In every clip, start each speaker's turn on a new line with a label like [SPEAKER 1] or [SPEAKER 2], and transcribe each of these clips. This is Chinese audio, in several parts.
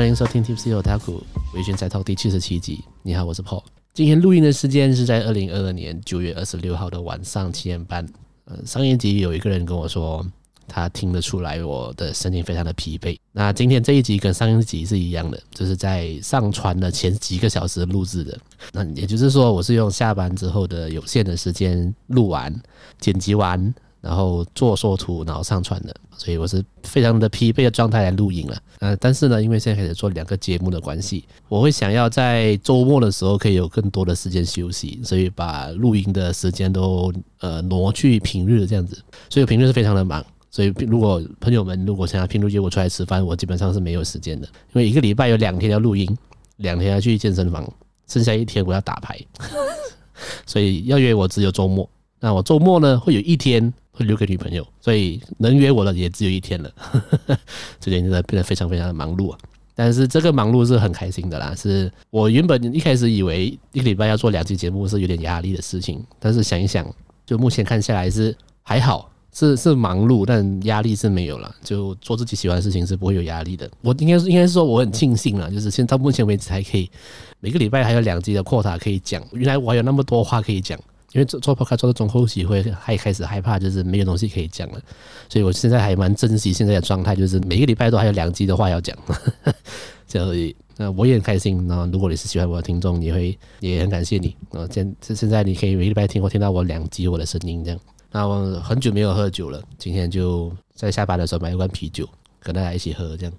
[SPEAKER 1] 欢迎收听 Tipsy Otaku 微醺宅 Talk 第七十七集。你好，我是 Paul。今天录音的时间是在二零二二年九月二十六号的晚上七点半。呃，上一集有一个人跟我说，他听得出来我的声音非常的疲惫。那今天这一集跟上一集是一样的，就是在上传的前几个小时录制的。那也就是说，我是用下班之后的有限的时间录完、剪辑完。然后做缩图，然后上传的，所以我是非常的疲惫的状态来录音了。呃，但是呢，因为现在开始做两个节目的关系，我会想要在周末的时候可以有更多的时间休息，所以把录音的时间都呃挪去平日这样子。所以平日是非常的忙，所以如果朋友们如果想要平日约我出来吃饭，我基本上是没有时间的，因为一个礼拜有两天要录音，两天要去健身房，剩下一天我要打牌，所以要约我只有周末。那我周末呢会有一天。会留给女朋友，所以能约我的也只有一天了。最近真的变得非常非常的忙碌啊！但是这个忙碌是很开心的啦。是我原本一开始以为一个礼拜要做两期节目是有点压力的事情，但是想一想，就目前看下来是还好，是是忙碌，但压力是没有了。就做自己喜欢的事情是不会有压力的。我应该是应该是说我很庆幸了，就是现在到目前为止还可以每个礼拜还有两集的扩塔可以讲。原来我还有那么多话可以讲。因为做做 podcast 做到中后期会还开始害怕，就是没有东西可以讲了，所以我现在还蛮珍惜现在的状态，就是每个礼拜都还有两集的话要讲，这样而已。那我也很开心。那如果你是喜欢我的听众，你会也很感谢你。啊，现现在你可以每个礼拜听我听到我两集我的声音这样。那我很久没有喝酒了，今天就在下班的时候买一罐啤酒，跟大家一起喝这样。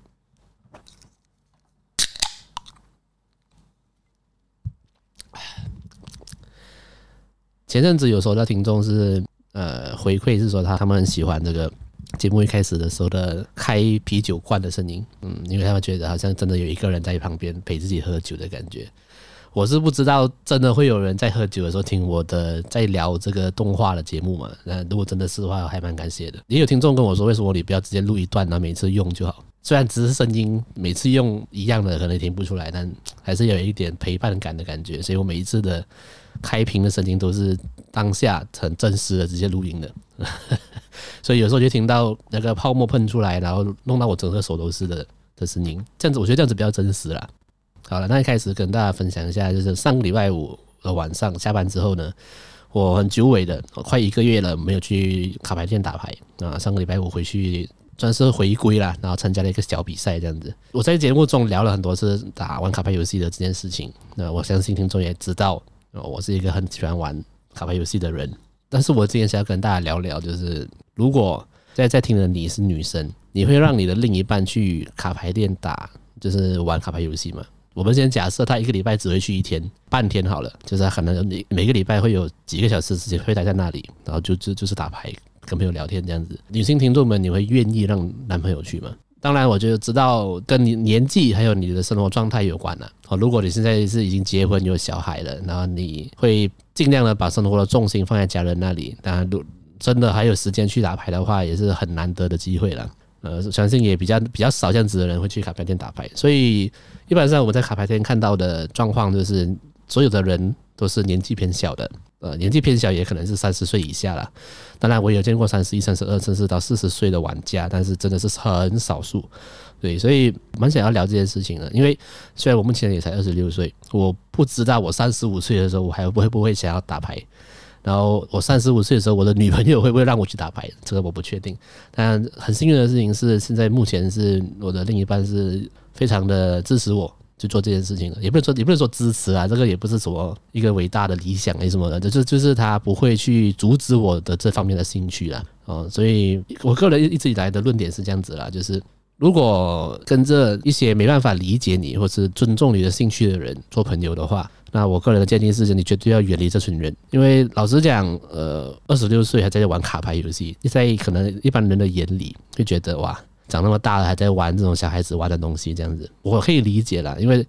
[SPEAKER 1] 前阵子有收到听众是呃回馈是说他他们很喜欢这个节目一开始的时候的开啤酒罐的声音，嗯，因为他们觉得好像真的有一个人在旁边陪自己喝酒的感觉。我是不知道真的会有人在喝酒的时候听我的在聊这个动画的节目嘛？那如果真的是的话，还蛮感谢的。也有听众跟我说，为什么你不要直接录一段，然后每次用就好？虽然只是声音，每次用一样的可能听不出来，但还是有一点陪伴感的感觉。所以我每一次的。开屏的声音都是当下很真实的直接录音的，所以有时候就听到那个泡沫喷出来，然后弄到我整个手都是的的声音。这样子，我觉得这样子比较真实啦。好了，那一开始跟大家分享一下，就是上个礼拜五的晚上下班之后呢，我很久违的，快一个月了没有去卡牌店打牌啊。上个礼拜五回去算是回归啦，然后参加了一个小比赛，这样子。我在节目中聊了很多次打玩卡牌游戏的这件事情，那我相信听众也知道。我是一个很喜欢玩卡牌游戏的人，但是我今天想要跟大家聊聊，就是如果在在听的你是女生，你会让你的另一半去卡牌店打，就是玩卡牌游戏吗？我们先假设他一个礼拜只会去一天，半天好了，就是可能每每个礼拜会有几个小时时间会待在那里，然后就就就是打牌，跟朋友聊天这样子。女性听众们，你会愿意让男朋友去吗？当然，我就知道跟你年纪还有你的生活状态有关了。哦，如果你现在是已经结婚有小孩了，然后你会尽量的把生活的重心放在家人那里。当然，如真的还有时间去打牌的话，也是很难得的机会了。呃，相信也比较比较少这样子的人会去卡牌店打牌。所以，一般上我在卡牌店看到的状况就是，所有的人都是年纪偏小的。呃，年纪偏小也可能是三十岁以下了。当然，我有见过三十一、三十二，甚至到四十岁的玩家，但是真的是很少数。对，所以蛮想要聊这件事情的。因为虽然我目前也才二十六岁，我不知道我三十五岁的时候我还会不会想要打牌。然后我三十五岁的时候，我的女朋友会不会让我去打牌？这个我不确定。但很幸运的事情是，现在目前是我的另一半是非常的支持我。去做这件事情的，也不是说也不是说支持啊，这个也不是什么一个伟大的理想，什么的，就是就是他不会去阻止我的这方面的兴趣啦。哦，所以我个人一直以来的论点是这样子啦，就是如果跟着一些没办法理解你或是尊重你的兴趣的人做朋友的话，那我个人的建议是，你绝对要远离这群人，因为老实讲，呃，二十六岁还在玩卡牌游戏，在可能一般人的眼里会觉得哇。长那么大了还在玩这种小孩子玩的东西，这样子我可以理解啦，因为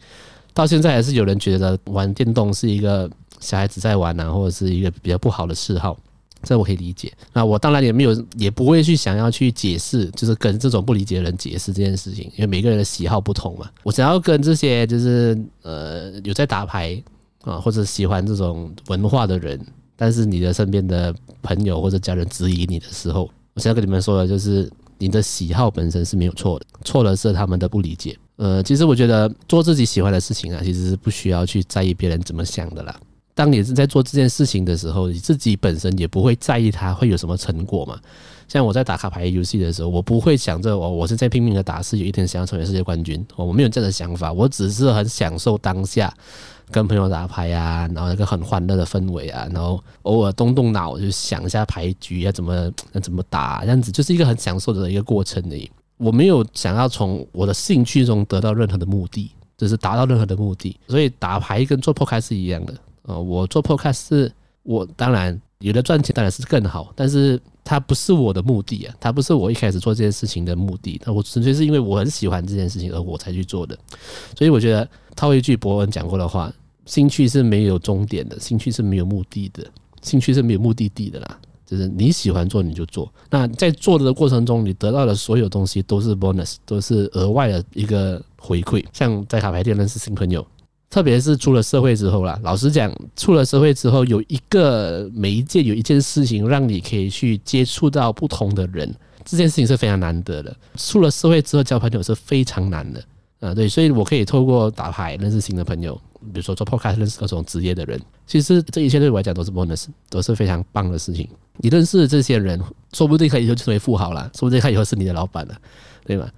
[SPEAKER 1] 到现在还是有人觉得玩电动是一个小孩子在玩啊，或者是一个比较不好的嗜好，这我可以理解。那我当然也没有，也不会去想要去解释，就是跟这种不理解的人解释这件事情，因为每个人的喜好不同嘛。我想要跟这些就是呃有在打牌啊，或者喜欢这种文化的人，但是你的身边的朋友或者家人质疑你的时候，我想要跟你们说的就是。你的喜好本身是没有错的，错的是他们的不理解。呃，其实我觉得做自己喜欢的事情啊，其实是不需要去在意别人怎么想的啦。当你是在做这件事情的时候，你自己本身也不会在意它会有什么成果嘛。像我在打卡牌游戏的时候，我不会想着我我是在拼命的打，是有一天想要成为世界冠军，我没有这样的想法，我只是很享受当下跟朋友打牌啊，然后一个很欢乐的氛围啊，然后偶尔动动脑就想一下牌局要怎么要怎么打，这样子就是一个很享受的一个过程而已。我没有想要从我的兴趣中得到任何的目的，就是达到任何的目的，所以打牌跟做播客是一样的啊。我做播客是我当然。有的赚钱当然是更好，但是它不是我的目的啊，它不是我一开始做这件事情的目的。那我纯粹是因为我很喜欢这件事情而我才去做的。所以我觉得套一句博恩讲过的话：兴趣是没有终点的，兴趣是没有目的的，兴趣是没有目的地的啦。就是你喜欢做你就做，那在做的过程中，你得到的所有东西都是 bonus，都是额外的一个回馈。像在卡牌店认识新朋友。特别是出了社会之后啦，老实讲，出了社会之后，有一个媒介，有一件事情让你可以去接触到不同的人，这件事情是非常难得的。出了社会之后交朋友是非常难的啊，对，所以我可以透过打牌认识新的朋友，比如说做 podcast 认识各种职业的人，其实这一切对我来讲都是 bonus，都是非常棒的事情。你认识的这些人，说不定可以就成为富豪了，说不定他以后是你的老板了，对吗？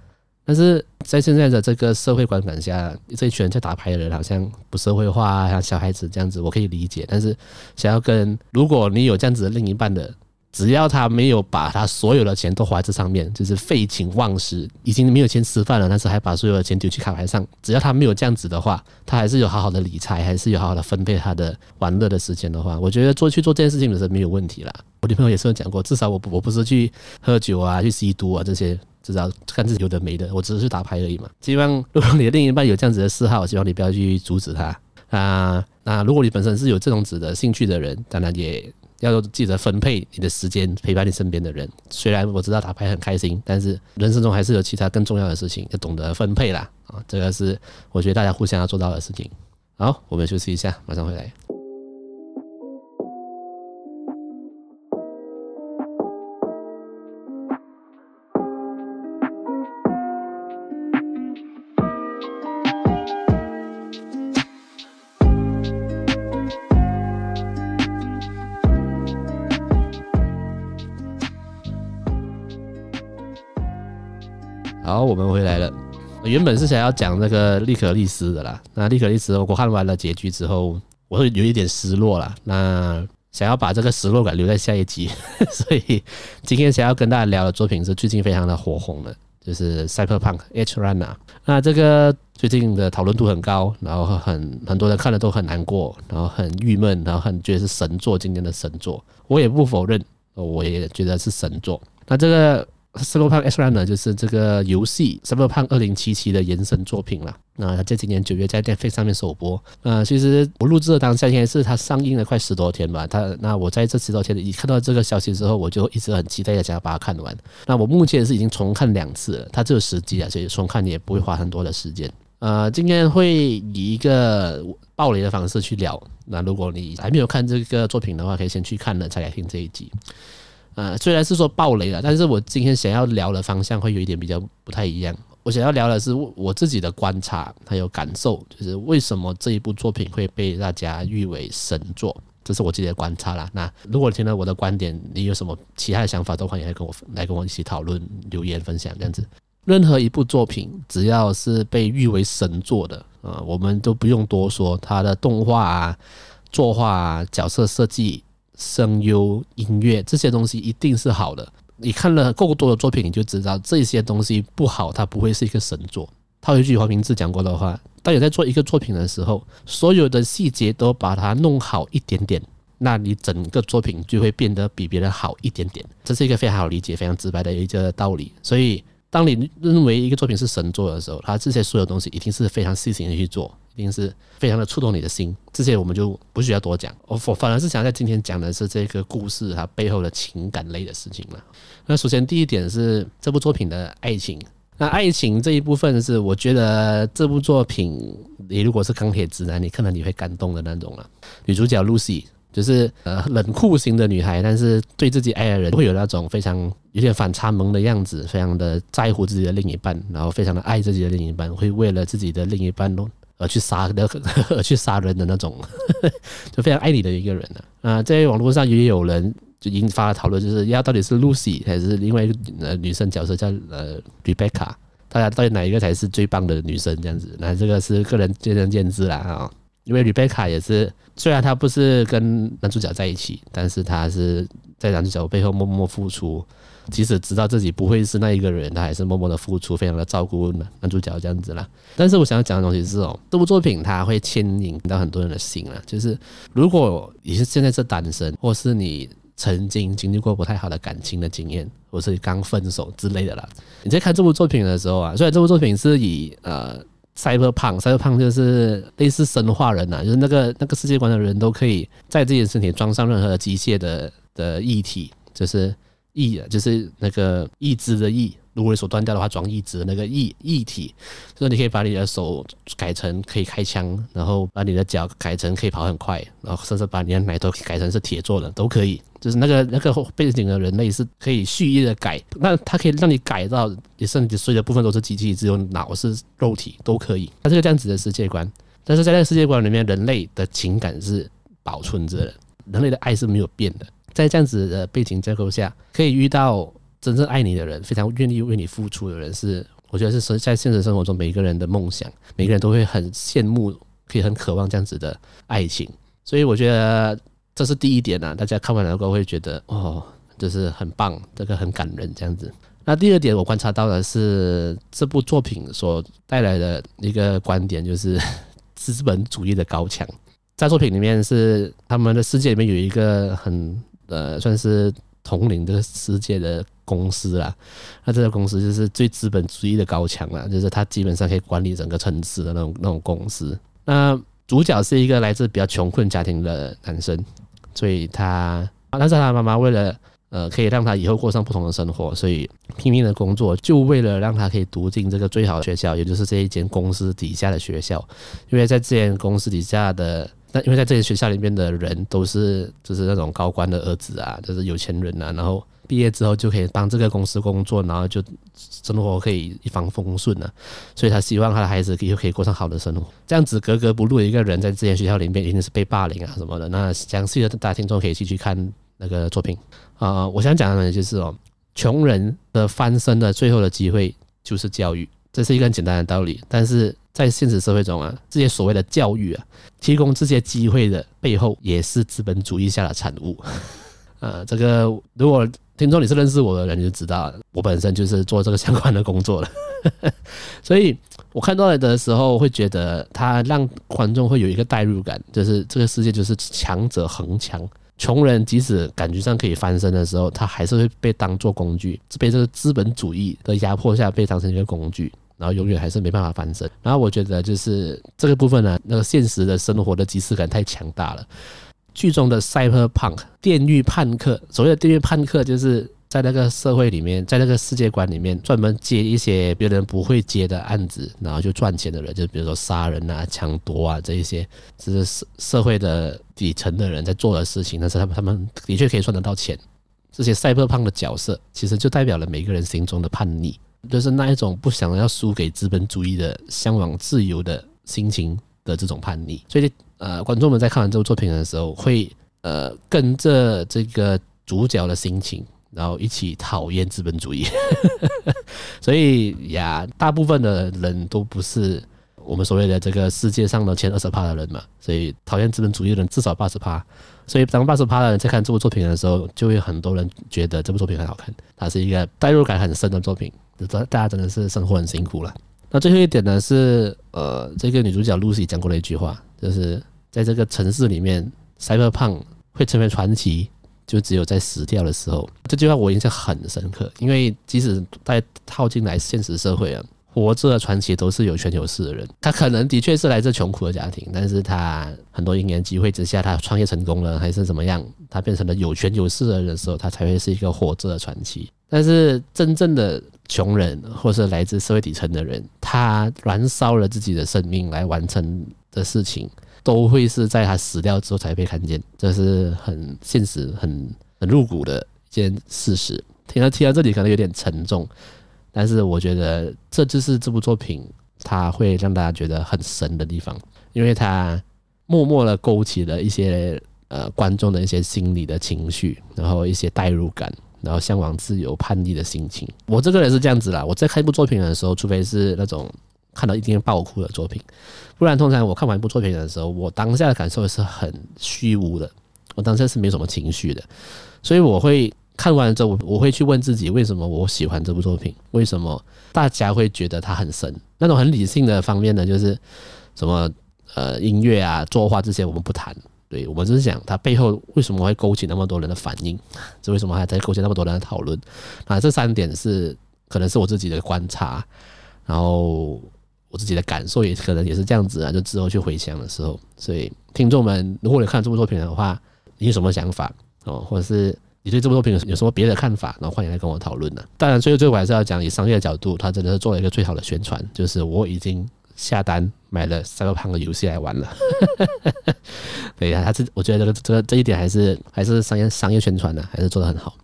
[SPEAKER 1] 但是在现在的这个社会观感下，这一群人在打牌的人好像不社会化啊，像小孩子这样子，我可以理解。但是想要跟如果你有这样子的另一半的，只要他没有把他所有的钱都花在这上面，就是废寝忘食，已经没有钱吃饭了，但是还把所有的钱丢去卡牌上，只要他没有这样子的话，他还是有好好的理财，还是有好好的分配他的玩乐的时间的话，我觉得做去做这件事情的时候没有问题啦。我女朋友也是有讲过，至少我我不是去喝酒啊，去吸毒啊这些。至少看自己有的没的，我只是去打牌而已嘛。希望 如果你的另一半有这样子的嗜好，希望你不要去阻止他啊。那如果你本身是有这种子的兴趣的人，当然也要记得分配你的时间陪伴你身边的人。虽然我知道打牌很开心，但是人生中还是有其他更重要的事情，要懂得分配啦。啊，这个是我觉得大家互相要做到的事情。好，我们休息一下，马上回来。好，我们回来了。原本是想要讲那个利可利斯的啦。那利可利斯，我看完了结局之后，我会有一点失落啦。那想要把这个失落感留在下一集，所以今天想要跟大家聊的作品是最近非常的火红的，就是《Cyberpunk Edge Runner》。那这个最近的讨论度很高，然后很很多人看了都很难过，然后很郁闷，然后很觉得是神作，今天的神作。我也不否认，我也觉得是神作。那这个。Cyberpunk Edge Runner 就是这个游戏 Cyberpunk 二零七七的延伸作品了。那在今年九月在 Netflix 上面首播。呃，其实我录制的当下，应该是它上映了快十多天吧。它那我在这十多天里一看到这个消息之后，我就一直很期待的想要把它看完。那我目前是已经重看两次了，它只有十集啊，所以重看也不会花很多的时间。呃，今天会以一个爆雷的方式去聊。那如果你还没有看这个作品的话，可以先去看了再来听这一集。呃，虽然是说爆雷了，但是我今天想要聊的方向会有一点比较不太一样。我想要聊的是我自己的观察还有感受，就是为什么这一部作品会被大家誉为神作，这是我自己的观察啦。那如果听了我的观点，你有什么其他的想法，都欢迎来跟我来跟我一起讨论、留言分享这样子。任何一部作品，只要是被誉为神作的，啊，我们都不用多说，它的动画啊、作画啊、角色设计。声优、音乐这些东西一定是好的。你看了够多的作品，你就知道这些东西不好，它不会是一个神作。套一句黄明志讲过的话：当你在做一个作品的时候，所有的细节都把它弄好一点点，那你整个作品就会变得比别人好一点点。这是一个非常好理解、非常直白的一个道理。所以，当你认为一个作品是神作的时候，它这些所有东西一定是非常细心的去做。一定是非常的触动你的心，这些我们就不需要多讲。我我反而是想在今天讲的是这个故事它背后的情感类的事情了。那首先第一点是这部作品的爱情。那爱情这一部分是我觉得这部作品，你如果是钢铁直男，你看了你会感动的那种了。女主角 Lucy 就是呃冷酷型的女孩，但是对自己爱的人会有那种非常有点反差萌的样子，非常的在乎自己的另一半，然后非常的爱自己的另一半，会为了自己的另一半而去杀的 而去杀人的那种，就非常爱你的一个人呢。啊，在网络上也有人就引发了讨论，就是要到底是 Lucy 还是另外一个呃女生角色叫呃 Rebecca，大家到底哪一个才是最棒的女生这样子？那这个是个人见仁见智啦啊。因为 Rebecca 也是，虽然她不是跟男主角在一起，但是她是在男主角背后默默付出，即使知道自己不会是那一个人，他还是默默的付出，非常的照顾男主角这样子啦。但是我想要讲的东西是哦，这部作品它会牵引到很多人的心啊，就是如果你是现在是单身，或是你曾经经历过不太好的感情的经验，或是刚分手之类的啦，你在看这部作品的时候啊，虽然这部作品是以呃。Cyberpunk，Cyberpunk 就是类似生化人呐、啊，就是那个那个世界观的人都可以在自己的身体装上任何机械的的异体，就是异，就是那个义肢的义。如果你手断掉的话，装义肢的那个义义体，就是你可以把你的手改成可以开枪，然后把你的脚改成可以跑很快，然后甚至把你的奶头改成是铁做的都可以。就是那个那个背景的人类是可以蓄意的改，那它可以让你改到你身体所有的部分都是机器，只有脑是肉体都可以。它是个这样子的世界观，但是在那个世界观里面，人类的情感是保存着的，人类的爱是没有变的。在这样子的背景结构下，可以遇到。真正爱你的人，非常愿意为你付出的人，是我觉得是在现实生活中每个人的梦想，每个人都会很羡慕，可以很渴望这样子的爱情。所以我觉得这是第一点啊，大家看完了过后会觉得哦，就是很棒，这个很感人这样子。那第二点，我观察到的是这部作品所带来的一个观点，就是资本主义的高墙。在作品里面是他们的世界里面有一个很呃，算是统领这个世界的。公司啦，那这个公司就是最资本主义的高墙啦，就是它基本上可以管理整个城市的那种那种公司。那主角是一个来自比较穷困家庭的男生，所以他，但是他妈妈为了呃可以让他以后过上不同的生活，所以拼命的工作，就为了让他可以读进这个最好的学校，也就是这一间公司底下的学校。因为在这间公司底下的，那因为在这些学校里面的人都是就是那种高官的儿子啊，就是有钱人啊，然后。毕业之后就可以帮这个公司工作，然后就生活可以一帆风顺了。所以他希望他的孩子以后可以过上好的生活。这样子格格不入的一个人，在这间学校里面一定是被霸凌啊什么的。那详细的大家听众可以继续看那个作品啊、呃。我想讲的呢就是哦，穷人的翻身的最后的机会就是教育，这是一个很简单的道理。但是在现实社会中啊，这些所谓的教育啊，提供这些机会的背后，也是资本主义下的产物。呃，这个如果听众你是认识我的人，就知道我本身就是做这个相关的工作的，所以我看到的时候会觉得他让观众会有一个代入感，就是这个世界就是强者恒强，穷人即使感觉上可以翻身的时候，他还是会被当作工具，被这个资本主义的压迫下被当成一个工具，然后永远还是没办法翻身。然后我觉得就是这个部分呢，那个现实的生活的即视感太强大了。剧中的 Cyberpunk 电驭叛客，所谓的电狱叛客，就是在那个社会里面，在那个世界观里面，专门接一些别人不会接的案子，然后就赚钱的人，就比如说杀人啊、抢夺啊这一些，这是社社会的底层的人在做的事情。但是他们他们的确可以赚得到钱。这些 Cyberpunk 的角色，其实就代表了每个人心中的叛逆，就是那一种不想要输给资本主义的、向往自由的心情的这种叛逆。所以。呃，观众们在看完这部作品的时候，会呃跟着这个主角的心情，然后一起讨厌资本主义。所以呀，大部分的人都不是我们所谓的这个世界上的前二十趴的人嘛，所以讨厌资本主义的人至少八十趴。所以当八十趴的人在看这部作品的时候，就会很多人觉得这部作品很好看，它是一个代入感很深的作品。大家真的是生活很辛苦了。那最后一点呢是，呃，这个女主角 Lucy 讲过的一句话，就是在这个城市里面，Cyberpunk 会成为传奇，就只有在死掉的时候。这句话我印象很深刻，因为即使在套进来现实社会啊，活着的传奇都是有权有势的人。他可能的确是来自穷苦的家庭，但是他很多因缘机会之下，他创业成功了，还是怎么样，他变成了有权有势的人的时候，他才会是一个活着的传奇。但是真正的穷人，或是来自社会底层的人，他燃烧了自己的生命来完成的事情，都会是在他死掉之后才被看见，这是很现实、很很入骨的一件事实。听到听到这里可能有点沉重，但是我觉得这就是这部作品它会让大家觉得很神的地方，因为它默默的勾起了一些呃观众的一些心理的情绪，然后一些代入感，然后向往自由叛逆的心情。我这个人是这样子啦，我在看一部作品的时候，除非是那种。看到一定爆哭的作品，不然通常我看完一部作品的时候，我当下的感受是很虚无的，我当下是没什么情绪的，所以我会看完之后，我我会去问自己，为什么我喜欢这部作品？为什么大家会觉得它很神？那种很理性的方面呢，就是什么呃音乐啊、作画这些我们不谈，对，我们只是讲它背后为什么会勾起那么多人的反应，这为什么还在勾起那么多人的讨论？啊，这三点是可能是我自己的观察，然后。我自己的感受也可能也是这样子啊，就之后去回想的时候，所以听众们，如果你看这部作品的话，你有什么想法哦，或者是你对这部作品有什么别的看法，然后欢迎来跟我讨论呢。当然，最后最后还是要讲，以商业的角度，他真的是做了一个最好的宣传，就是我已经下单买了 Cyberpunk 的游戏来玩了。对呀，他这我觉得这个这个这一点还是还是商业商业宣传呢，还是做得很好。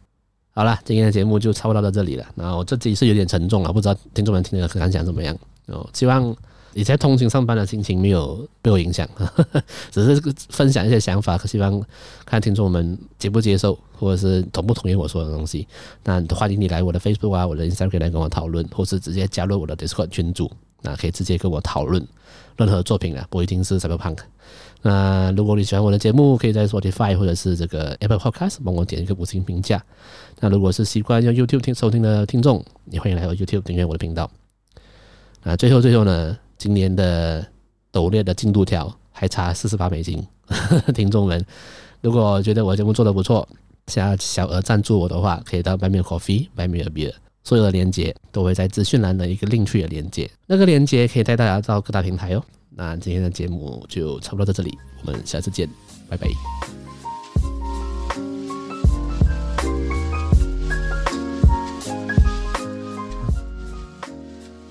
[SPEAKER 1] 好了，今天的节目就差不多到这里了。然后这集是有点沉重了，不知道听众们听的感想怎么样。哦，希望你在通勤上班的心情没有被我影响，只是分享一些想法，希望看听众们接不接受，或者是同不同意我说的东西。那欢迎你来我的 Facebook 啊，我的 Instagram 来跟我讨论，或是直接加入我的 Discord 群组，那可以直接跟我讨论任何作品啊，不一定是 Cyberpunk。那如果你喜欢我的节目，可以在 Spotify 或者是这个 Apple Podcast 帮我点一个五星评价。那如果是习惯用 YouTube 听收听的听众，也欢迎来到 YouTube 订阅我的频道。啊，最后最后呢，今年的斗内的进度条还差四十八美金。听众们，如果觉得我节目做得不错，想要小额赞助我的话，可以到 Buy Me a Coffee，Buy Me a Beer，所有的链接都会在资讯栏的一个 link 的链接，那个链接可以带大家到各大平台哦。那今天的节目就差不多到这里，我们下次见，拜拜。